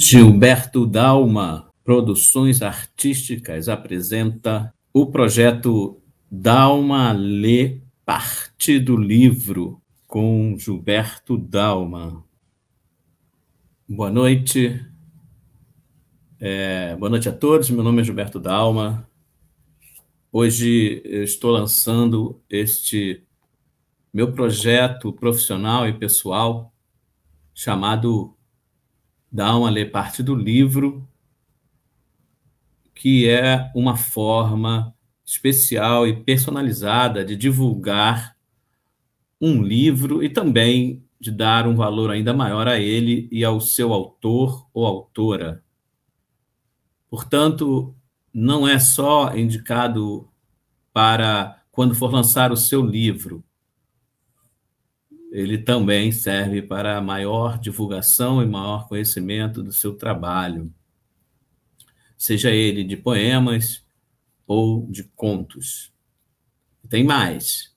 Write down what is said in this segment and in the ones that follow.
Gilberto Dalma Produções Artísticas apresenta o projeto Dalma Lê Parte do Livro com Gilberto Dalma. Boa noite. É, boa noite a todos. Meu nome é Gilberto Dalma. Hoje estou lançando este meu projeto profissional e pessoal chamado dá uma ler parte do livro, que é uma forma especial e personalizada de divulgar um livro e também de dar um valor ainda maior a ele e ao seu autor ou autora. Portanto, não é só indicado para quando for lançar o seu livro, ele também serve para maior divulgação e maior conhecimento do seu trabalho, seja ele de poemas ou de contos. Tem mais.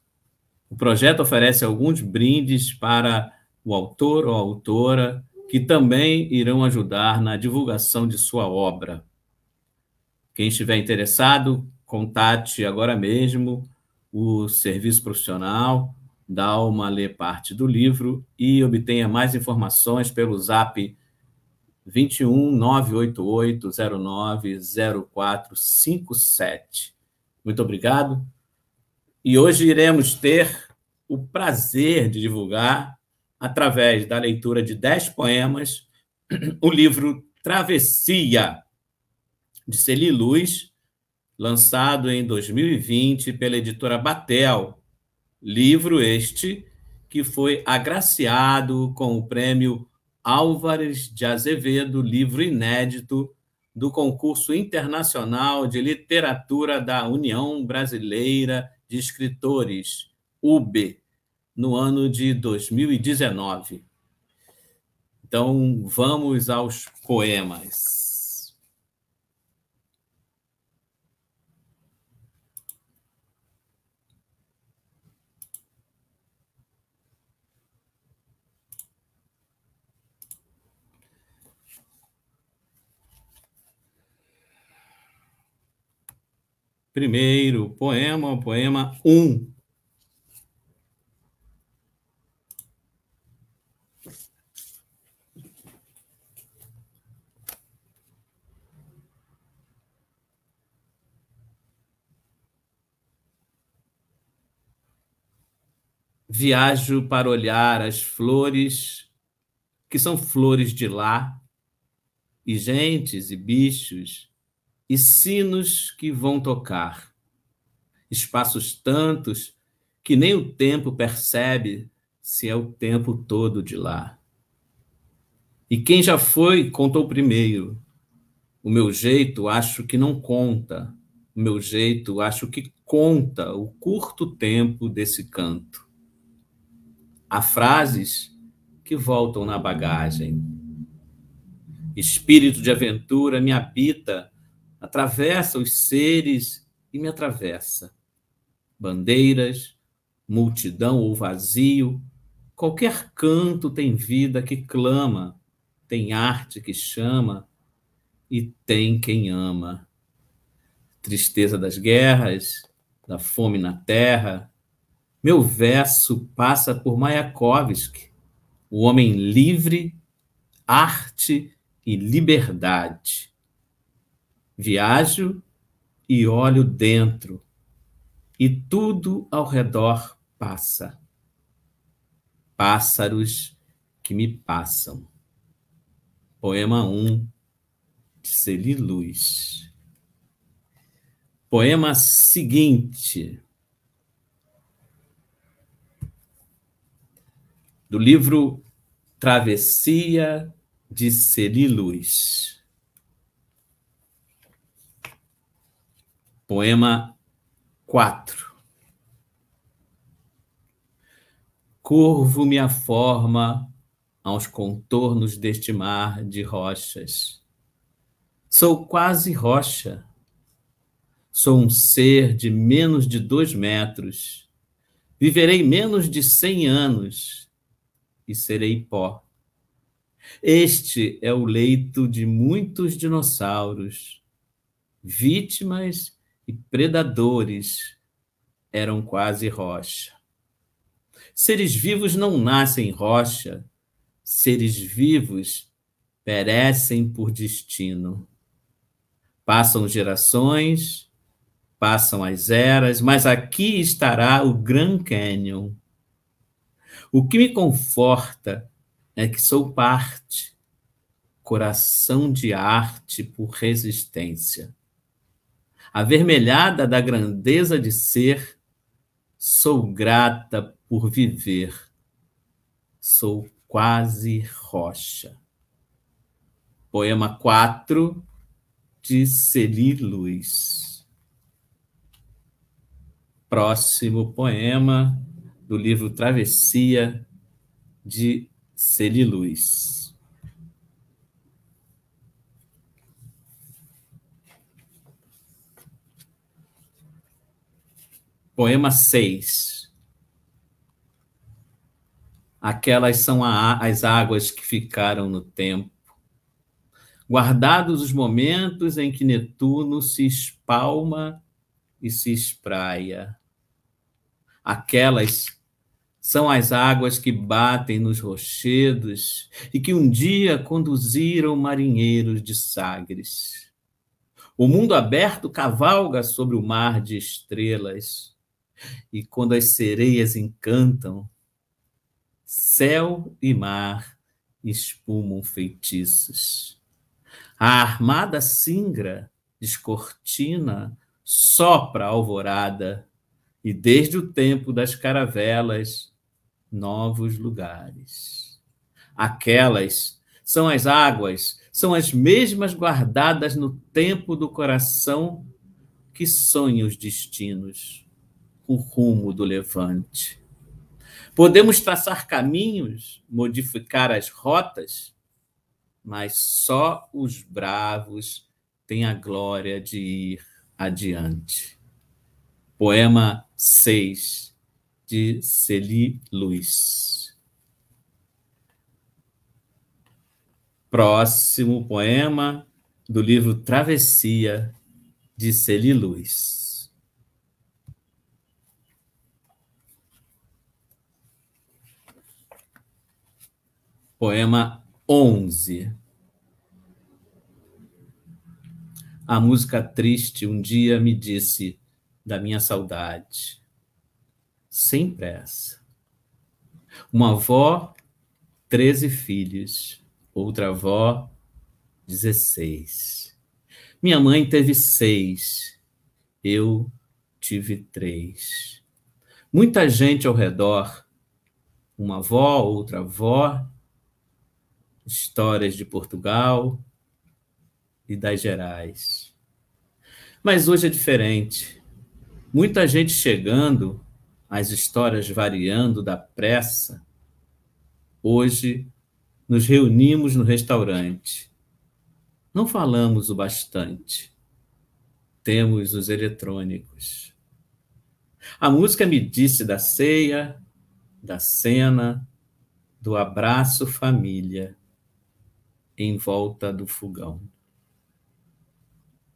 O projeto oferece alguns brindes para o autor ou autora que também irão ajudar na divulgação de sua obra. Quem estiver interessado, contate agora mesmo o serviço profissional dá uma lê parte do livro e obtenha mais informações pelo zap 21 988 09 0457. Muito obrigado. E hoje iremos ter o prazer de divulgar, através da leitura de dez poemas, o livro Travessia, de Celi Luz, lançado em 2020 pela editora Batel, Livro este que foi agraciado com o prêmio Álvares de Azevedo, livro inédito do Concurso Internacional de Literatura da União Brasileira de Escritores, UB, no ano de 2019. Então, vamos aos poemas. Primeiro poema, o poema 1. Um. Viajo para olhar as flores que são flores de lá, e gentes e bichos e sinos que vão tocar. Espaços tantos que nem o tempo percebe se é o tempo todo de lá. E quem já foi, contou primeiro. O meu jeito acho que não conta. O meu jeito acho que conta o curto tempo desse canto. Há frases que voltam na bagagem. Espírito de aventura me habita atravessa os seres e me atravessa. Bandeiras, multidão ou vazio, qualquer canto tem vida que clama, tem arte que chama e tem quem ama. Tristeza das guerras, da fome na terra, meu verso passa por Mayakovsky, o homem livre, arte e liberdade. Viajo e olho dentro, e tudo ao redor passa. Pássaros que me passam. Poema 1 de Celi Luz. Poema seguinte. Do livro Travessia de Celi Luz. Poema 4. Curvo-me a forma aos contornos deste mar de rochas. Sou quase rocha. Sou um ser de menos de dois metros. Viverei menos de cem anos e serei pó. Este é o leito de muitos dinossauros, vítimas e predadores eram quase rocha. Seres vivos não nascem rocha, seres vivos perecem por destino. Passam gerações, passam as eras, mas aqui estará o Grand Canyon. O que me conforta é que sou parte, coração de arte por resistência. Avermelhada da grandeza de ser, sou grata por viver, sou quase rocha. Poema 4 de Celi Luz. Próximo poema do livro Travessia de Celi Luz. Poema 6 Aquelas são as águas que ficaram no tempo. Guardados os momentos em que Netuno se espalma e se espraia. Aquelas são as águas que batem nos rochedos e que um dia conduziram marinheiros de Sagres. O mundo aberto cavalga sobre o mar de estrelas, e quando as sereias encantam, Céu e mar espumam feitiços. A armada singra descortina, sopra a alvorada, e desde o tempo das caravelas, novos lugares. Aquelas são as águas, são as mesmas guardadas no tempo do coração que sonha os destinos, o rumo do levante. Podemos traçar caminhos, modificar as rotas, mas só os bravos têm a glória de ir adiante. Poema 6, de Celi Luz. Próximo poema do livro Travessia, de Celi Luz. Poema 11. A música triste um dia me disse da minha saudade, sem pressa. Uma avó, treze filhos, outra avó, dezesseis. Minha mãe teve seis, eu tive três. Muita gente ao redor, uma avó, outra avó, histórias de Portugal e das Gerais. Mas hoje é diferente. Muita gente chegando, as histórias variando da pressa. Hoje nos reunimos no restaurante. Não falamos o bastante. Temos os eletrônicos. A música me disse da ceia, da cena, do abraço família em volta do fogão.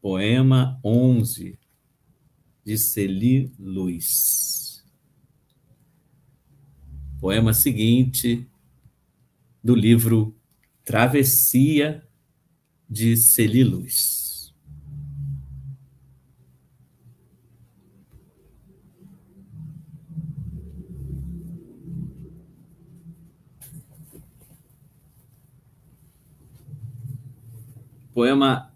Poema 11 de Celi Luz. Poema seguinte do livro Travessia de Celi Luz. Poema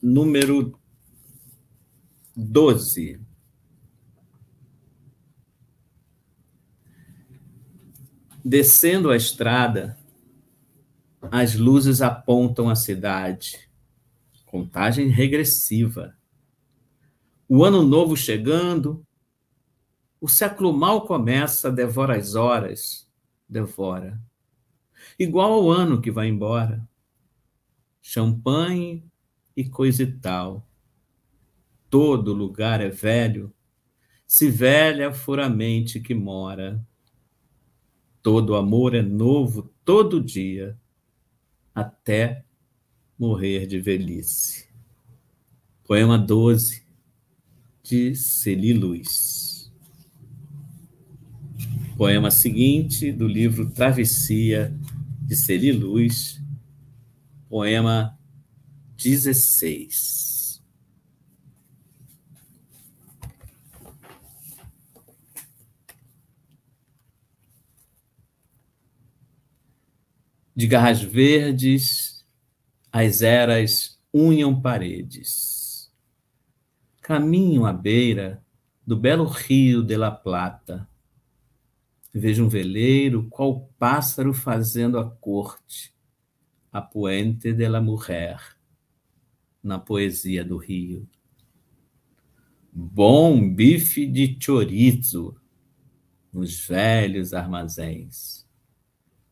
número 12. Descendo a estrada, as luzes apontam a cidade. Contagem regressiva. O ano novo chegando, o século mal começa, devora as horas, devora. Igual ao ano que vai embora champanhe e coisa e tal. Todo lugar é velho, se velha for a mente que mora. todo amor é novo todo dia, até morrer de velhice. Poema 12, de Celi Luz. Poema seguinte do livro Travessia, de Celi Luz, poema 16. De garras verdes, as eras unham paredes. Caminho à beira do belo rio de la Plata. Vejo um veleiro, qual pássaro fazendo a corte, a puente de la mujer, na poesia do rio. Bom bife de chorizo nos velhos armazéns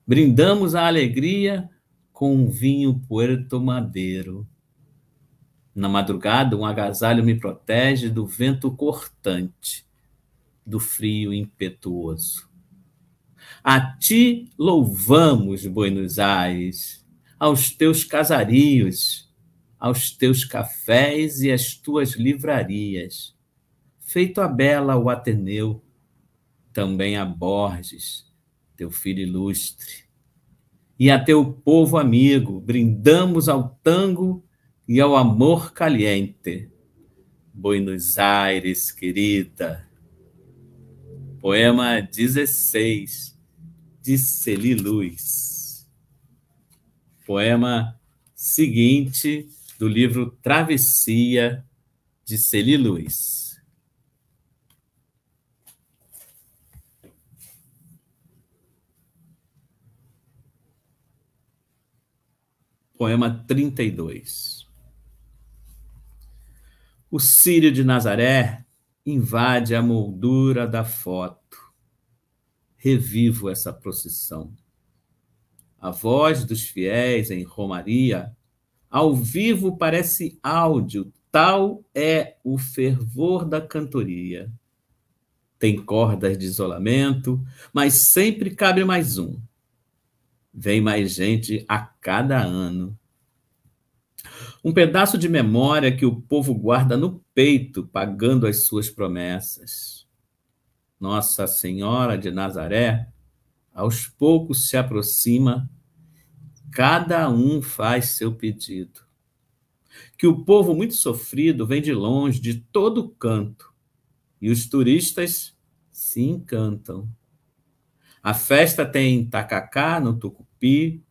Brindamos a alegria com um vinho Puerto Madeiro. Na madrugada, um agasalho me protege do vento cortante, do frio impetuoso. A ti louvamos, Buenos Aires, aos teus casarios, aos teus cafés e às tuas livrarias. Feito a bela o Ateneu, também a Borges, teu filho ilustre, e a teu povo amigo, brindamos ao tango e ao amor caliente. Buenos Aires, querida. Poema 16, de Celi Luz. Poema seguinte do livro Travessia, de Celi Luz. Poema 32. O Sírio de Nazaré invade a moldura da foto. Revivo essa procissão. A voz dos fiéis em Romaria, ao vivo parece áudio, tal é o fervor da cantoria. Tem cordas de isolamento, mas sempre cabe mais um Vem mais gente a cada ano. Um pedaço de memória que o povo guarda no peito, pagando as suas promessas. Nossa Senhora de Nazaré, aos poucos se aproxima, cada um faz seu pedido. Que o povo muito sofrido vem de longe, de todo canto, e os turistas se encantam. A festa tem tacacá no tucupi,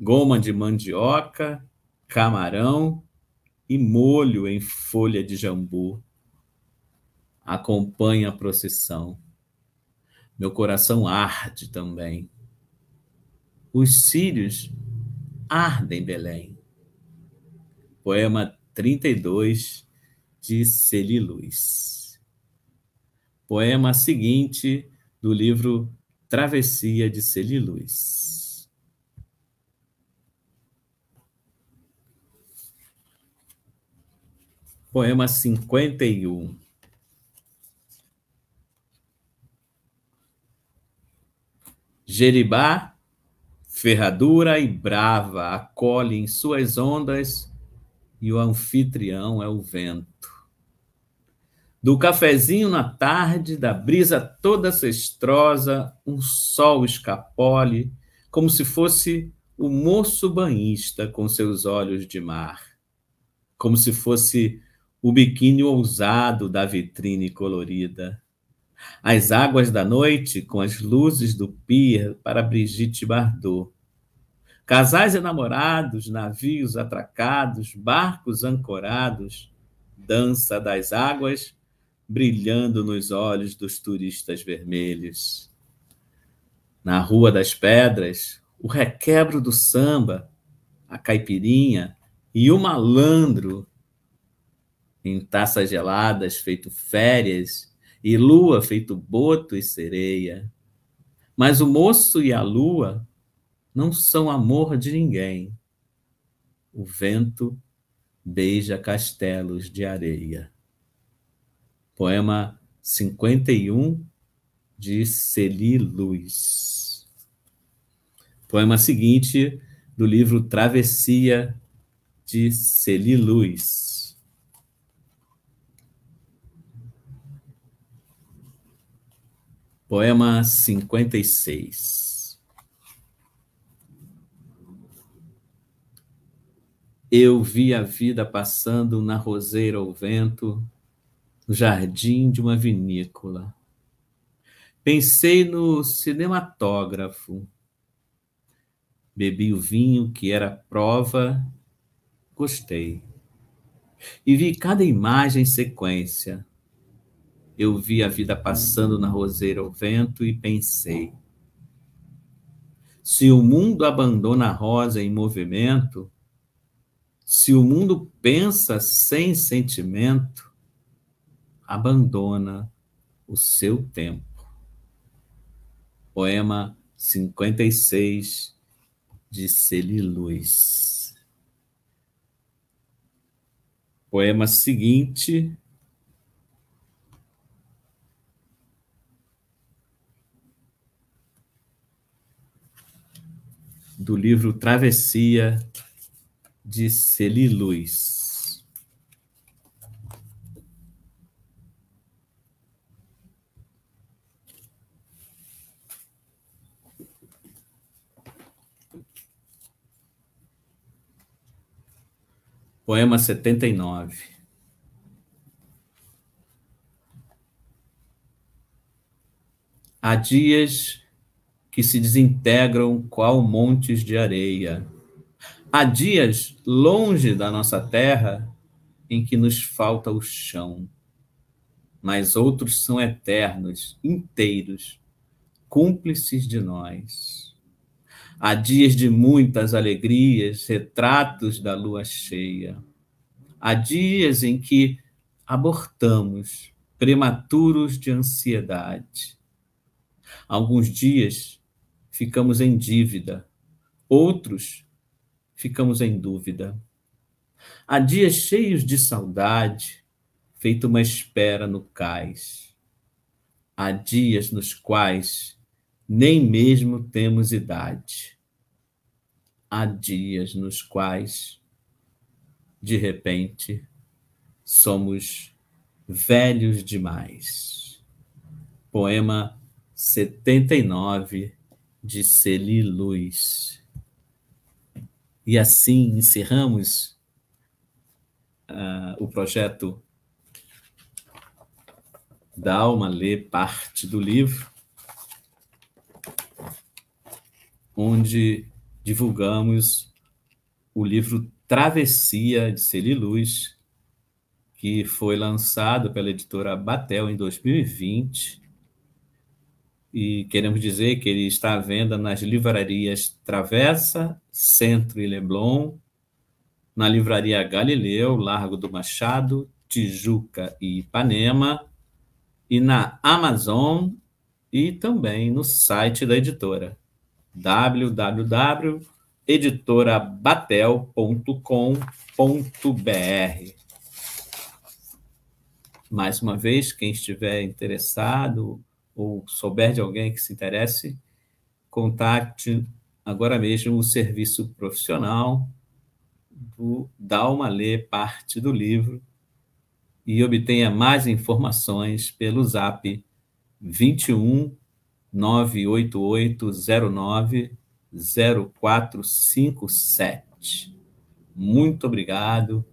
goma de mandioca, camarão e molho em folha de jambu. Acompanha a procissão. Meu coração arde também. Os círios ardem Belém. Poema 32 de Celi Luz. Poema seguinte do livro Travessia de Celiluz. Poema 51. Jeribá, ferradura e brava, acolhe em suas ondas, e o anfitrião é o vento. Do cafezinho na tarde, da brisa toda cestrosa, um sol escapole, como se fosse o moço banhista com seus olhos de mar, como se fosse o biquíni ousado da vitrine colorida. As águas da noite com as luzes do pier para Brigitte Bardot. Casais enamorados, navios atracados, barcos ancorados, dança das águas brilhando nos olhos dos turistas vermelhos. Na Rua das Pedras, o requebro do samba, a caipirinha e o malandro em taças geladas feito férias e lua feito boto e sereia. Mas o moço e a lua não são amor de ninguém. O vento beija castelos de areia poema 51 de Celi Luz. Poema seguinte do livro Travessia de Celi Luz. Poema 56. Eu vi a vida passando na roseira ao vento, no jardim de uma vinícola. Pensei no cinematógrafo. Bebi o vinho que era prova, gostei. E vi cada imagem em sequência. Eu vi a vida passando na roseira ao vento e pensei: se o mundo abandona a rosa em movimento, se o mundo pensa sem sentimento, abandona o seu tempo. Poema 56 de Celiluz. Poema seguinte do livro Travessia de Celiluz. Poema 79. Há dias que se desintegram qual montes de areia. Há dias longe da nossa terra em que nos falta o chão. Mas outros são eternos, inteiros, cúmplices de nós. Há dias de muitas alegrias, retratos da lua cheia. Há dias em que abortamos, prematuros de ansiedade. Alguns dias ficamos em dívida, outros ficamos em dúvida. Há dias cheios de saudade, feito uma espera no cais. Há dias nos quais nem mesmo temos idade. Há dias nos quais, de repente, somos velhos demais. Poema 79 de Celi Luz. E assim encerramos uh, o projeto da Alma Lê parte do livro, onde divulgamos o livro Travessia de Celi Luz, que foi lançado pela editora Batel em 2020 e queremos dizer que ele está à venda nas livrarias Travessa, Centro e Leblon, na livraria Galileu, Largo do Machado, Tijuca e Ipanema, e na Amazon e também no site da editora www.editorabatel.com.br. Mais uma vez, quem estiver interessado ou souber de alguém que se interesse, contacte agora mesmo o serviço profissional do Dalma Lê parte do livro e obtenha mais informações pelo zap 21 98809 0457. Muito obrigado,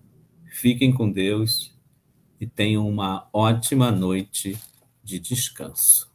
fiquem com Deus e tenham uma ótima noite de descanso.